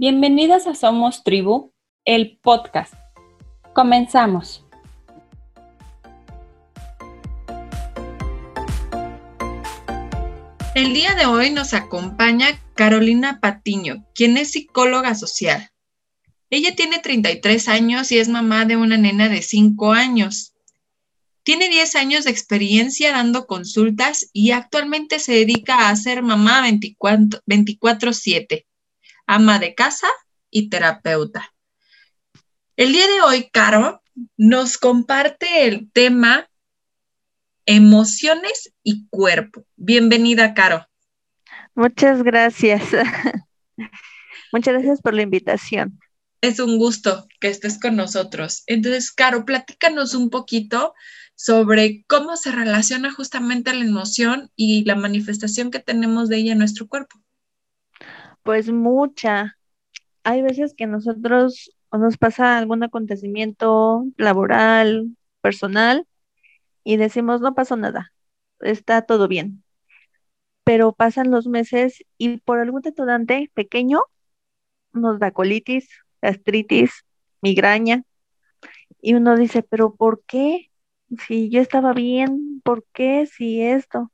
Bienvenidas a Somos Tribu, el podcast. Comenzamos. El día de hoy nos acompaña Carolina Patiño, quien es psicóloga social. Ella tiene 33 años y es mamá de una nena de 5 años. Tiene 10 años de experiencia dando consultas y actualmente se dedica a ser mamá 24/7 ama de casa y terapeuta. El día de hoy, Caro nos comparte el tema emociones y cuerpo. Bienvenida, Caro. Muchas gracias. Muchas gracias por la invitación. Es un gusto que estés con nosotros. Entonces, Caro, platícanos un poquito sobre cómo se relaciona justamente la emoción y la manifestación que tenemos de ella en nuestro cuerpo. Pues mucha. Hay veces que nosotros nos pasa algún acontecimiento laboral, personal, y decimos, no pasó nada, está todo bien. Pero pasan los meses y por algún detonante pequeño nos da colitis, gastritis, migraña, y uno dice, pero ¿por qué? Si yo estaba bien, ¿por qué? Si esto.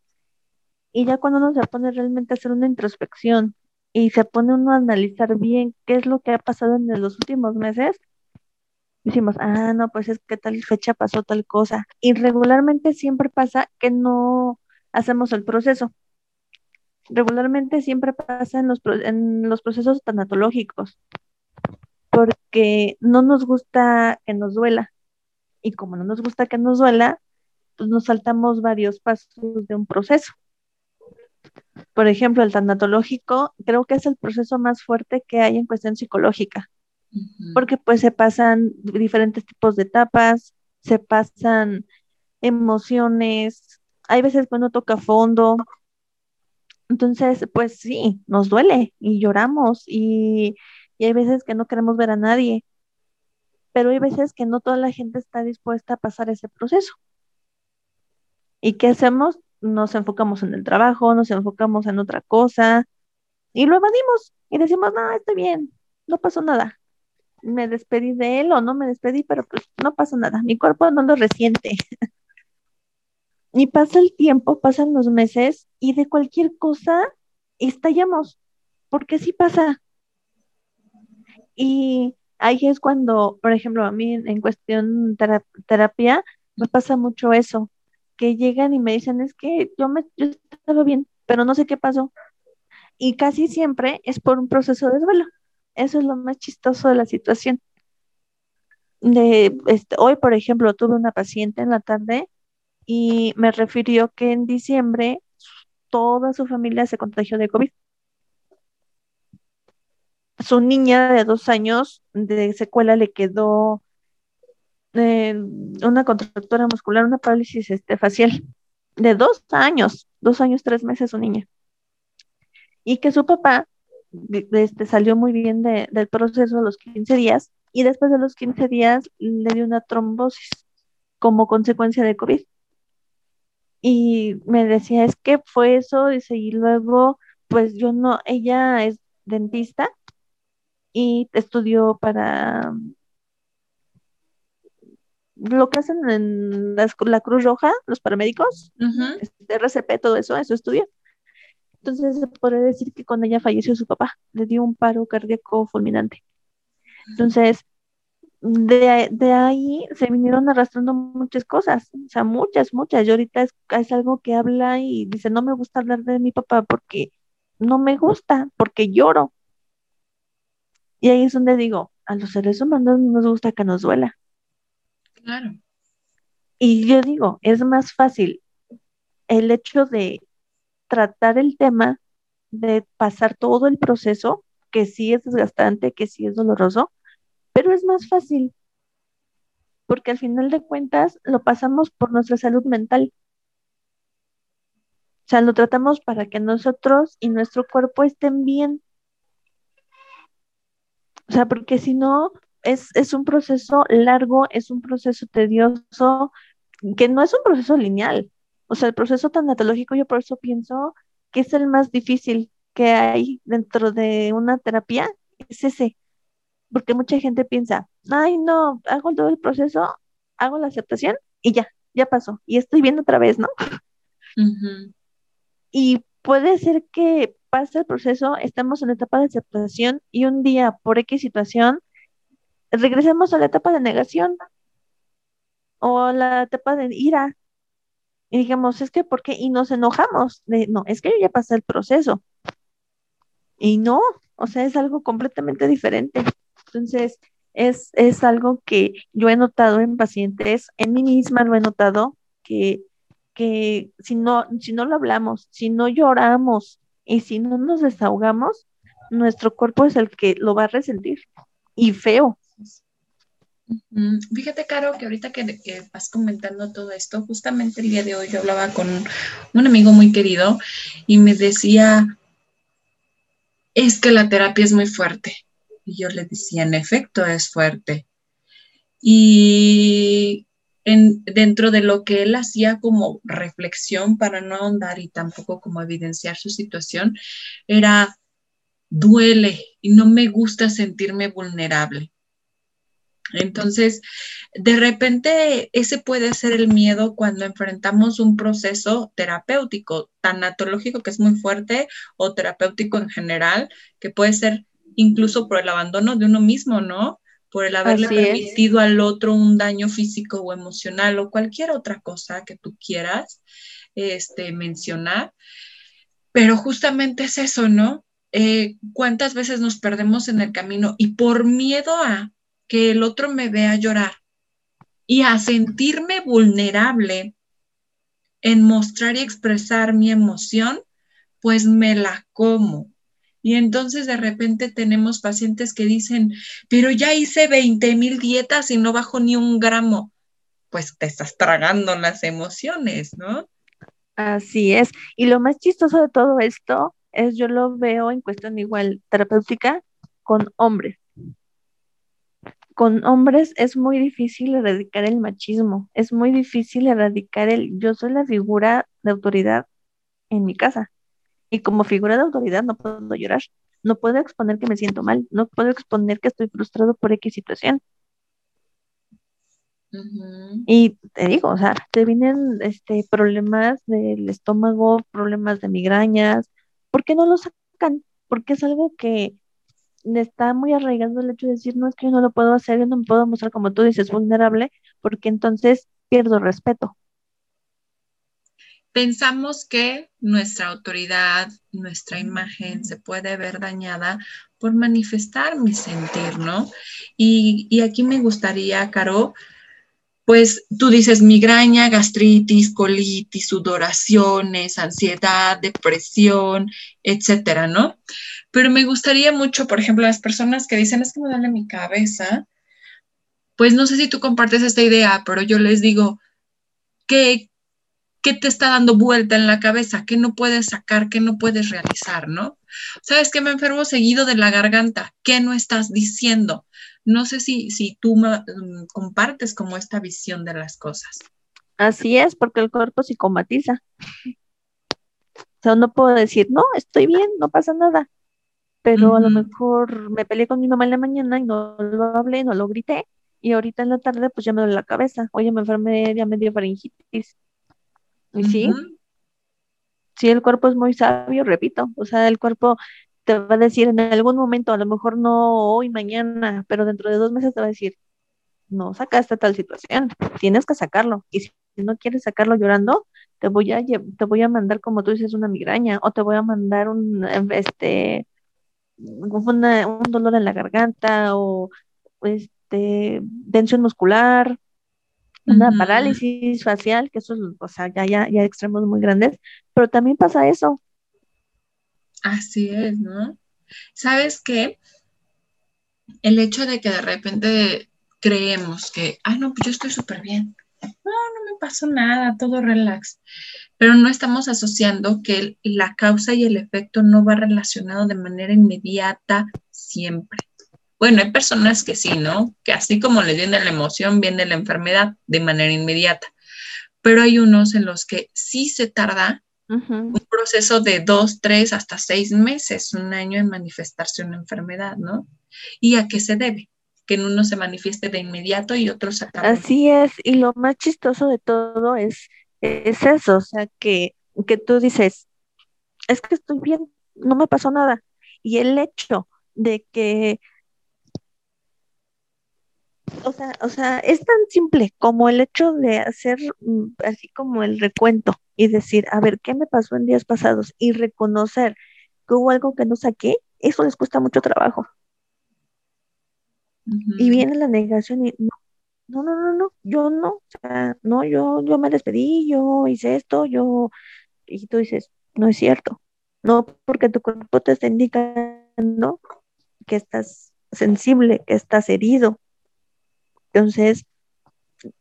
Y ya cuando uno se pone realmente a hacer una introspección y se pone uno a analizar bien qué es lo que ha pasado en los últimos meses, decimos, ah, no, pues es que tal fecha pasó tal cosa. Y regularmente siempre pasa que no hacemos el proceso. Regularmente siempre pasa en los, en los procesos tanatológicos, porque no nos gusta que nos duela. Y como no nos gusta que nos duela, pues nos saltamos varios pasos de un proceso por ejemplo, el tanatológico, creo que es el proceso más fuerte que hay en cuestión psicológica, porque pues se pasan diferentes tipos de etapas, se pasan emociones, hay veces que uno toca fondo, entonces pues sí, nos duele y lloramos y, y hay veces que no queremos ver a nadie, pero hay veces que no toda la gente está dispuesta a pasar ese proceso. ¿Y qué hacemos? Nos enfocamos en el trabajo, nos enfocamos en otra cosa y lo evadimos y decimos, no, estoy bien, no pasó nada. Me despedí de él o no me despedí, pero pues no pasó nada, mi cuerpo no lo resiente. y pasa el tiempo, pasan los meses y de cualquier cosa estallamos, porque sí pasa. Y ahí es cuando, por ejemplo, a mí en cuestión terapia, me pasa mucho eso que llegan y me dicen, es que yo, me, yo estaba bien, pero no sé qué pasó. Y casi siempre es por un proceso de duelo. Eso es lo más chistoso de la situación. De, este, hoy, por ejemplo, tuve una paciente en la tarde y me refirió que en diciembre toda su familia se contagió de COVID. Su niña de dos años de secuela le quedó una contractura muscular, una parálisis este, facial de dos años, dos años, tres meses su niña. Y que su papá este, salió muy bien del proceso a los 15 días y después de los 15 días le dio una trombosis como consecuencia de COVID. Y me decía, es que fue eso, dice, y luego, pues yo no, ella es dentista y estudió para lo que hacen en la, Cruz Roja, los paramédicos, este, RCP, todo eso, eso estudia. Entonces se podría decir que cuando ella falleció su papá, le dio un paro cardíaco fulminante. Entonces, de, de, ahí se vinieron arrastrando muchas cosas, o sea, muchas, muchas. Y ahorita es, es algo que habla y dice, no me gusta hablar de mi papá porque no me gusta, porque lloro. Y ahí es donde digo, a los seres humanos nos gusta que nos duela. Claro. Y yo digo, es más fácil el hecho de tratar el tema, de pasar todo el proceso, que sí es desgastante, que sí es doloroso, pero es más fácil, porque al final de cuentas lo pasamos por nuestra salud mental. O sea, lo tratamos para que nosotros y nuestro cuerpo estén bien. O sea, porque si no, es, un proceso largo, es un proceso tedioso, que no es un proceso lineal. O sea, el proceso tanatológico yo por eso pienso que es el más difícil que hay dentro de una terapia es ese. Porque mucha gente piensa, ay, no, hago todo el proceso, hago la aceptación y ya, ya pasó. Y estoy viendo otra vez, ¿no? Y puede ser que pase el proceso, estamos en la etapa de aceptación y un día, por X situación, regresemos a la etapa de negación o la etapa de ira. Y digamos, es que, ¿por qué? Y nos enojamos. De, no, es que yo ya pasé el proceso. Y no, o sea, es algo completamente diferente. Entonces, es, es algo que yo he notado en pacientes, en mí misma lo he notado, que, que si, no, si no lo hablamos, si no lloramos y si no nos desahogamos, nuestro cuerpo es el que lo va a resentir. Y feo. Fíjate, Caro, que ahorita que, vas comentando todo esto, justamente el día de hoy yo hablaba con un amigo muy querido y me decía, es que la terapia es muy fuerte. Y yo le decía, en efecto, es fuerte. Y en, dentro de lo que él hacía como reflexión para no ahondar y tampoco como evidenciar su situación, era, duele y no me gusta sentirme vulnerable. Entonces, de repente, ese puede ser el miedo cuando enfrentamos un proceso terapéutico, tanatológico que es muy fuerte o terapéutico en general, que puede ser incluso por el abandono de uno mismo, ¿no? Por el haberle permitido al otro un daño físico o emocional o cualquier otra cosa que tú quieras este, mencionar. Pero justamente es eso, ¿no? Eh, ¿Cuántas veces nos perdemos en el camino y por miedo a que el otro me vea llorar y a sentirme vulnerable en mostrar y expresar mi emoción, pues me la como. Y entonces de repente tenemos pacientes que dicen, pero ya hice 20 mil dietas y no bajo ni un gramo. Pues te estás tragando las emociones, ¿no? Así es. Y lo más chistoso de todo esto es, yo lo veo en cuestión igual terapéutica con hombres con hombres es muy difícil erradicar el machismo, es muy difícil erradicar el yo soy la figura de autoridad en mi casa. Y como figura de autoridad no puedo llorar, no puedo exponer que me siento mal, no puedo exponer que estoy frustrado por X situación. Y te digo, o sea, te vienen este, problemas del estómago, problemas de migrañas, ¿por qué no lo sacan? Porque es algo que está muy arraigando el hecho de decir, no es que yo no lo puedo hacer, yo no me puedo mostrar como tú dices, vulnerable, porque entonces pierdo respeto. Pensamos que nuestra autoridad, nuestra imagen se puede ver dañada por manifestar mi sentir, ¿no? Y, y aquí me gustaría, Caro, pues tú dices migraña, gastritis, colitis, sudoraciones, ansiedad, depresión, etcétera, ¿no? Pero me gustaría mucho, por ejemplo, las personas que dicen es que me duele mi cabeza, pues no sé si tú compartes esta idea, pero yo les digo, ¿qué, qué te está dando vuelta en la cabeza? ¿Qué no puedes sacar? ¿Qué no puedes realizar? ¿No? ¿Sabes que me enfermo seguido de la garganta? ¿Qué no estás diciendo? No sé si, si tú mm, compartes como esta visión de las cosas. Así es, porque el cuerpo psicomatiza. O sea, no puedo decir, no, estoy bien, no pasa nada pero a lo mejor me peleé con mi mamá en la mañana y no lo hablé, no lo grité, y ahorita en la tarde pues ya me duele la cabeza, oye, me enfermé, ya me dio faringitis. Y sí, sí, el cuerpo es muy sabio, repito, o sea, el cuerpo te va a decir en algún momento, a lo mejor no hoy, mañana, pero dentro de dos meses te va a decir, no sacaste tal situación, tienes que sacarlo, y si no quieres sacarlo llorando, te voy a, te voy a mandar, como tú dices, una migraña, o te voy a mandar un, este, un dolor en la garganta o este, tensión muscular, una parálisis facial, que eso es, o sea, ya, ya, ya extremos muy grandes, pero también pasa eso. Así es, ¿no? ¿Sabes qué? El hecho de que de repente creemos que, ah, no, pues yo estoy súper bien. No, no me pasó nada, todo relax pero no estamos asociando que la causa y el efecto no va relacionado de manera inmediata siempre. Bueno, hay personas que sí, ¿no? Que así como le viene la emoción, viene la enfermedad de manera inmediata. Pero hay unos en los que sí se tarda un proceso de dos, tres, hasta seis meses, un año en manifestarse una enfermedad, ¿no? ¿Y a qué se debe? Que en uno se manifieste de inmediato y otro se Así es, y lo más chistoso de todo es, es eso, o sea, que, que tú dices, es que estoy bien, no me pasó nada. Y el hecho de que o sea, o sea, es tan simple como el hecho de hacer mm, así como el recuento y decir, a ver, ¿qué me pasó en días pasados? Y reconocer que hubo algo que no saqué, eso les cuesta mucho trabajo. Y viene la negación y no, no, no, no, no, yo no, o sea, no, yo, yo me despedí, yo hice esto, yo, y tú dices, no es cierto, no, porque tu cuerpo te está indicando que estás sensible, que estás herido, entonces,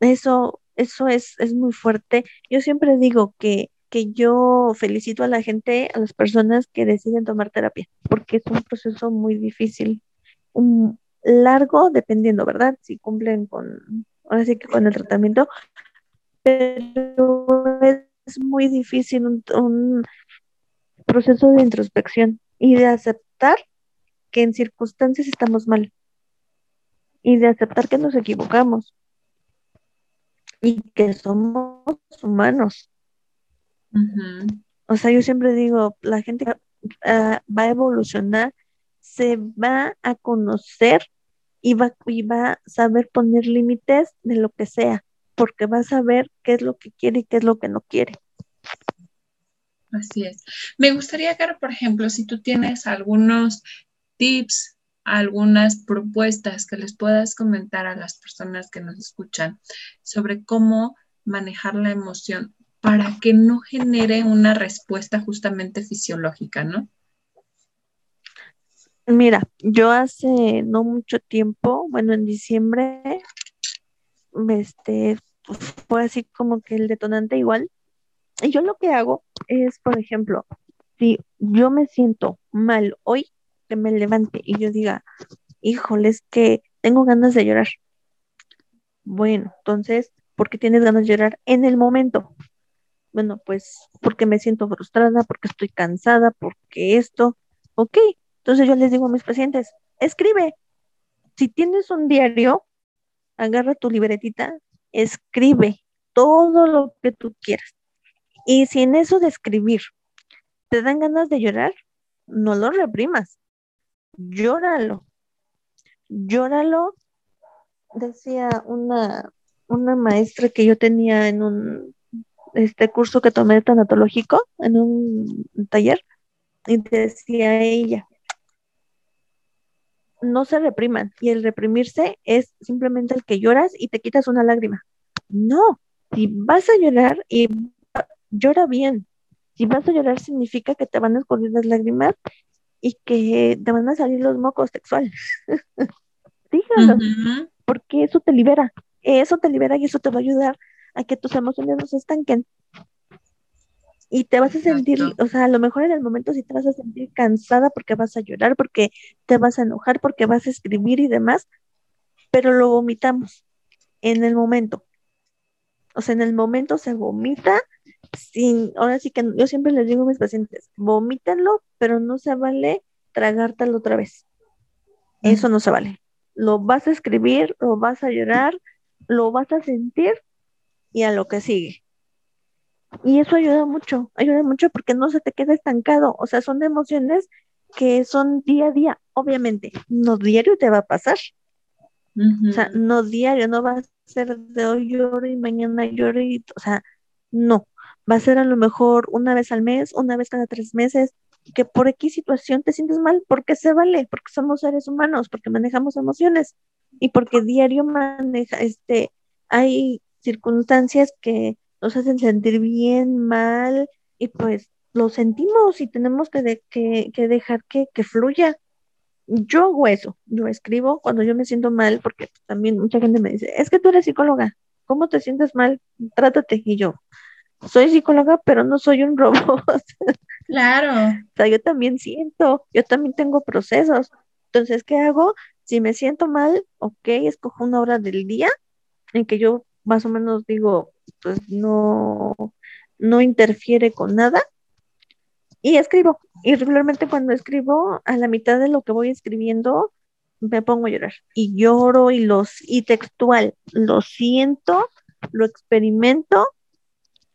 eso, eso es, es muy fuerte. Yo siempre digo que, que yo felicito a la gente, a las personas que deciden tomar terapia, porque es un proceso muy difícil, un largo, dependiendo, ¿verdad? Si cumplen con, ahora sí que con el tratamiento, pero es muy difícil un, un proceso de introspección y de aceptar que en circunstancias estamos mal y de aceptar que nos equivocamos y que somos humanos. O sea, yo siempre digo, la gente ah, va a evolucionar, se va a conocer y va, y va a saber poner límites de lo que sea, porque va a saber qué es lo que quiere y qué es lo que no quiere. Así es. Me gustaría, que, por ejemplo, si tú tienes algunos tips algunas propuestas que les puedas comentar a las personas que nos escuchan sobre cómo manejar la emoción para que no genere una respuesta justamente fisiológica, ¿no? Mira, yo hace no mucho tiempo, bueno, en diciembre, este, fue así como que el detonante igual. Y yo lo que hago es, por ejemplo, si yo me siento mal hoy, que me levante y yo diga, híjole, es que tengo ganas de llorar. Bueno, entonces, ¿por qué tienes ganas de llorar en el momento? Bueno, pues porque me siento frustrada, porque estoy cansada, porque esto, ok. Entonces yo les digo a mis pacientes, escribe. Si tienes un diario, agarra tu libretita, escribe todo lo que tú quieras. Y si en eso de escribir te dan ganas de llorar, no lo reprimas llóralo, llóralo, decía una, una maestra que yo tenía en un este curso que tomé de tanatológico, en un taller, y decía ella, no se repriman, y el reprimirse es simplemente el que lloras y te quitas una lágrima. No, si vas a llorar y llora bien. Si vas a llorar significa que te van a escurrir las lágrimas y que te van a salir los mocos sexuales. Dígalo, porque eso te libera, eso te libera y eso te va a ayudar a que tus emociones no se estanquen. Y te vas a sentir, o sea, a lo mejor en el momento sí te vas a sentir cansada porque vas a llorar, porque te vas a enojar, porque vas a escribir y demás, pero lo vomitamos en el momento. O sea, en el momento se vomita sin, ahora sí que yo siempre les digo a mis pacientes, vomítenlo, pero no se vale tragártelo otra vez. Eso no se vale. Lo vas a escribir, lo vas a llorar, lo vas a sentir y a lo que sigue. Y eso ayuda mucho, ayuda mucho porque no se te queda estancado. O sea, son emociones que son día a día. Obviamente, no diario te va a pasar. O sea, no diario, no va a ser de hoy lloro y mañana lloro y, o sea, no va a ser a lo mejor una vez al mes, una vez cada tres meses, que por X situación te sientes mal, porque se vale, porque somos seres humanos, porque manejamos emociones y porque diario maneja, este, hay circunstancias que nos hacen sentir bien, mal, y pues lo sentimos y tenemos que, que, dejar que, que, fluya. Yo hago eso, yo escribo cuando yo me siento mal, porque también mucha gente me dice, es que tú eres psicóloga, ¿cómo te sientes mal? Trátate. Y yo, soy psicóloga, pero no soy un robot. Claro. o sea, yo también siento, yo también tengo procesos. Entonces, ¿qué hago? Si me siento mal, ok, escojo una hora del día en que yo más o menos digo, pues no, no interfiere con nada y escribo. Y regularmente cuando escribo, a la mitad de lo que voy escribiendo, me pongo a llorar. Y lloro y los, y textual, lo siento, lo experimento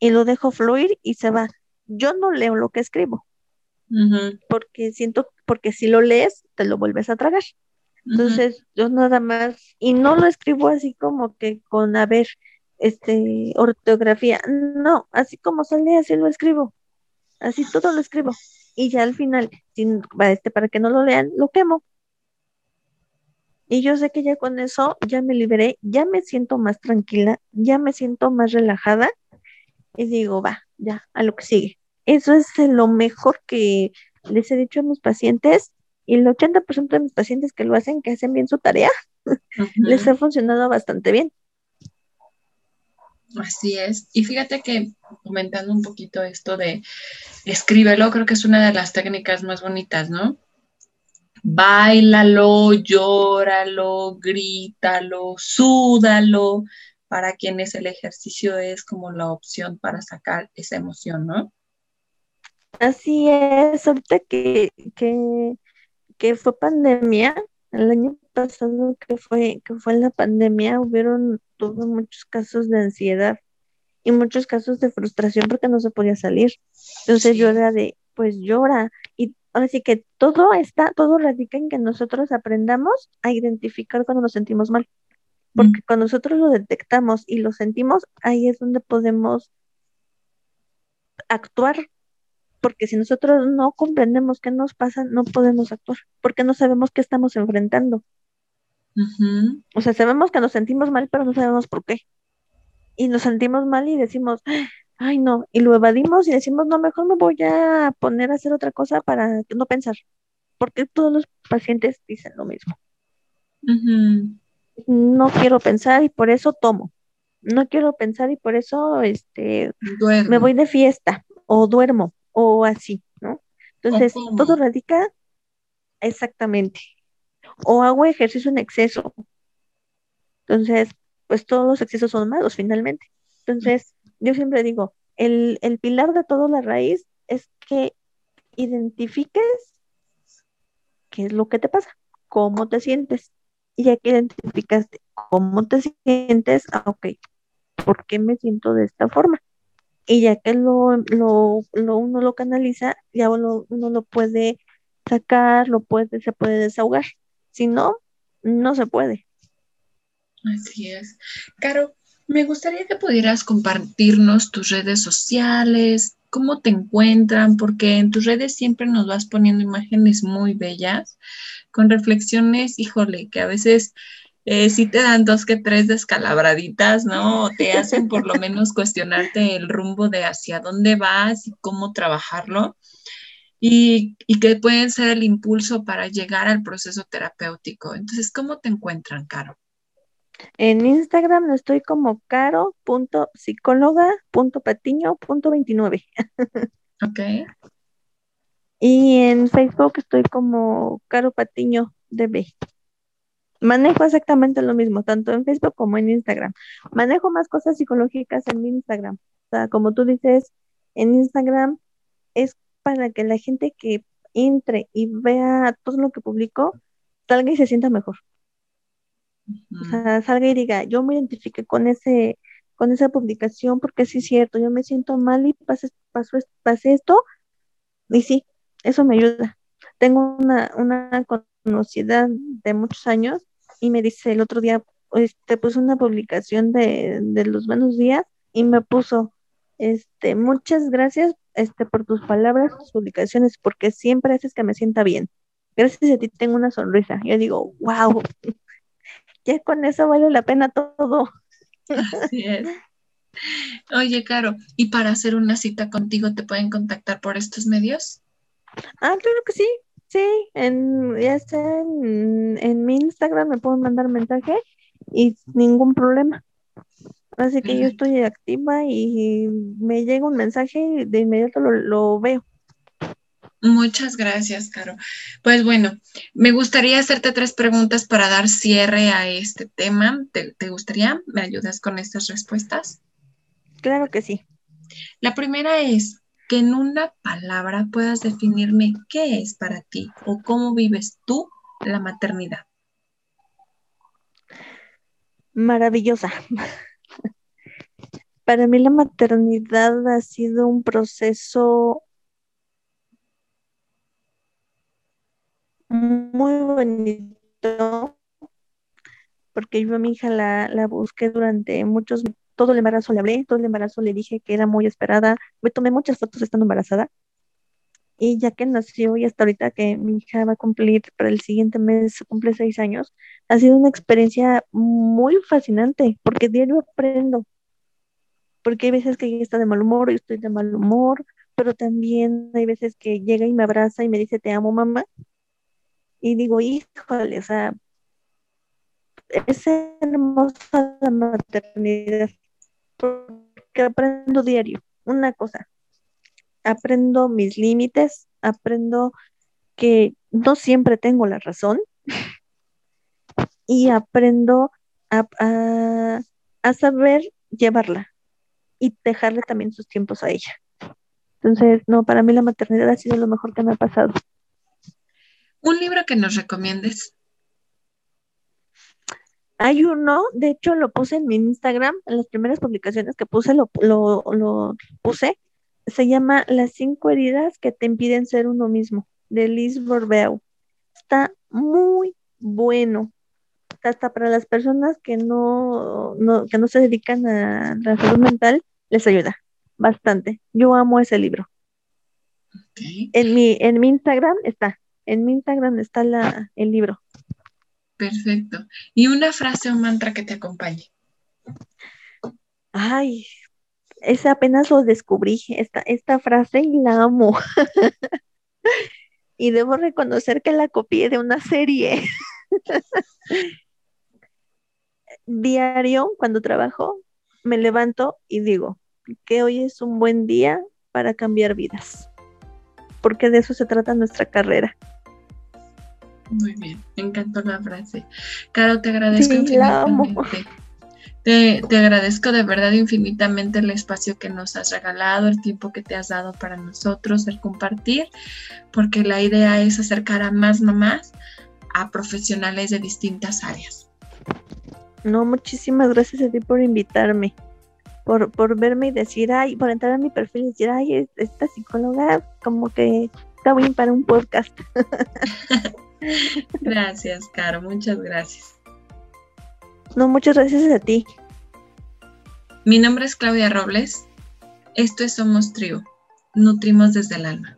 y lo dejo fluir y se va. Yo no leo lo que escribo. Porque siento, porque si lo lees, te lo vuelves a tragar. Entonces, yo nada más, y no lo escribo así como que con, a ver, este, ortografía. No, así como sale, así lo escribo. Así todo lo escribo. Y ya al final, sin, este, para que no lo lean, lo quemo. Y yo sé que ya con eso ya me liberé, ya me siento más tranquila, ya me siento más relajada y digo, va, ya, a lo que sigue. Eso es lo mejor que les he dicho a mis pacientes y el 80% de mis pacientes que lo hacen, que hacen bien su tarea, les ha funcionado bastante bien. Así es. Y fíjate que comentando un poquito esto de escríbelo, creo que es una de las técnicas más bonitas, ¿no? Báilalo, llóralo, grítalo, súdalo, para quienes el ejercicio es como la opción para sacar esa emoción, ¿no? Así es, ahorita que, que, que fue pandemia, el año pasado que fue, que fue la pandemia, hubieron tuve muchos casos de ansiedad y muchos casos de frustración porque no se podía salir. Entonces yo era de, pues llora. Y ahora sí que todo está, todo radica en que nosotros aprendamos a identificar cuando nos sentimos mal. Porque mm. cuando nosotros lo detectamos y lo sentimos, ahí es donde podemos actuar. Porque si nosotros no comprendemos qué nos pasa, no podemos actuar, porque no sabemos qué estamos enfrentando. O sea, sabemos que nos sentimos mal, pero no sabemos por qué. Y nos sentimos mal y decimos, ay no, y lo evadimos y decimos, no, mejor me voy a poner a hacer otra cosa para no pensar. Porque todos los pacientes dicen lo mismo. No quiero pensar y por eso tomo. No quiero pensar y por eso este, me voy de fiesta o duermo o así, ¿no? Entonces, todo radica exactamente o hago ejercicio en exceso. Entonces, pues todos los excesos son malos finalmente. Entonces, yo siempre digo, el, pilar de toda la raíz es que identifiques qué es lo que te pasa, cómo te sientes. Y ya que identificaste cómo te sientes, ah, ok, ¿por qué me siento de esta forma? Y ya que lo, lo, uno lo canaliza, ya uno, uno, lo puede sacar, lo puede, se puede desahogar. Si no, no se puede. Así es. Caro, me gustaría que pudieras compartirnos tus redes sociales, cómo te encuentran, porque en tus redes siempre nos vas poniendo imágenes muy bellas, con reflexiones, híjole, que a veces eh, sí te dan dos que tres descalabraditas, ¿no? te hacen por lo menos cuestionarte el rumbo de hacia dónde vas y cómo trabajarlo y, que pueden ser el impulso para llegar al proceso terapéutico. Entonces, ¿cómo te encuentran, Caro? En Instagram estoy como caro.psicóloga.patiño.29. Ok. Y en Facebook estoy como Caro Patiño DB. Manejo exactamente lo mismo, tanto en Facebook como en Instagram. Manejo más cosas psicológicas en Instagram. O sea, como tú dices, en Instagram es para que la gente que entre y vea todo lo que publico salga y se sienta mejor. O sea, salga y diga, yo me identifique con ese, con esa publicación porque sí es cierto, yo me siento mal y pasé, pasó, pasé esto y sí, eso me ayuda. Tengo una, una conocida de muchos años y me dice el otro día, este, puso una publicación de, de los buenos días y me puso, este, muchas gracias este, por tus palabras, tus publicaciones, porque siempre haces que me sienta bien. Gracias a ti tengo una sonrisa. Yo digo, wow, ya con eso vale la pena todo. Así es. Oye, Caro, ¿y para hacer una cita contigo te pueden contactar por estos medios? Ah, claro que sí. Sí, en, ya sea en, en mi Instagram me pueden mandar mensaje y ningún problema. Así que yo estoy activa y me llega un mensaje y de inmediato lo, veo. Muchas gracias, Caro. Pues bueno, me gustaría hacerte tres preguntas para dar cierre a este tema. ¿Te, ¿Te, gustaría? ¿Me ayudas con estas respuestas? Claro que sí. La primera es, que en una palabra puedas definirme qué es para ti o cómo vives tú la maternidad. Maravillosa. Para mí la maternidad ha sido un proceso muy bonito porque yo a mi hija la, la busqué durante muchos, todo el embarazo le hablé, todo el embarazo le dije que era muy esperada, me tomé muchas fotos estando embarazada. Y ya que nació y hasta ahorita que mi hija va a cumplir para el siguiente mes, cumple seis años, ha sido una experiencia muy fascinante porque diario aprendo, porque hay veces que ella está de mal humor, yo estoy de mal humor, pero también hay veces que llega y me abraza y me dice, te amo mamá, y digo, híjole, o sea, es hermosa la maternidad, porque aprendo diario, una cosa, aprendo mis límites, aprendo que no siempre tengo la razón y aprendo a, a, saber llevarla y dejarle también sus tiempos a ella. Entonces, no, para mí la maternidad ha sido lo mejor que me ha pasado. ¿Un libro que nos recomiendes? Hay uno, de hecho lo puse en mi Instagram, en las primeras publicaciones que puse, lo, lo, lo puse, se llama Las cinco heridas que te impiden ser uno mismo, de Liz Borbeu. Está muy bueno. Hasta para las personas que no, que no se dedican a la salud mental, les ayuda bastante. Yo amo ese libro. En, mi, en mi Instagram está, en mi Instagram está la, el libro. Perfecto. ¿Y una frase o mantra que te acompañe? Ay, esa apenas lo descubrí, esta, esta frase y la amo. y debo reconocer que la copié de una serie. Diario, cuando trabajo, me levanto y digo que hoy es un buen día para cambiar vidas, porque de eso se trata nuestra carrera. Muy bien, me encantó la frase. Caro, te agradezco infinitamente. Te, agradezco de verdad infinitamente el espacio que nos has regalado, el tiempo que te has dado para nosotros, el compartir, porque la idea es acercar a más mamás a profesionales de distintas áreas. No, muchísimas gracias a ti por invitarme, por, por verme y decir, ay, por entrar a mi perfil y decir, ay, esta psicóloga como que está bien para un podcast. gracias, Caro, muchas gracias. No, muchas gracias a ti. Mi nombre es Claudia Robles. Esto es Somos Trio. Nutrimos desde el alma.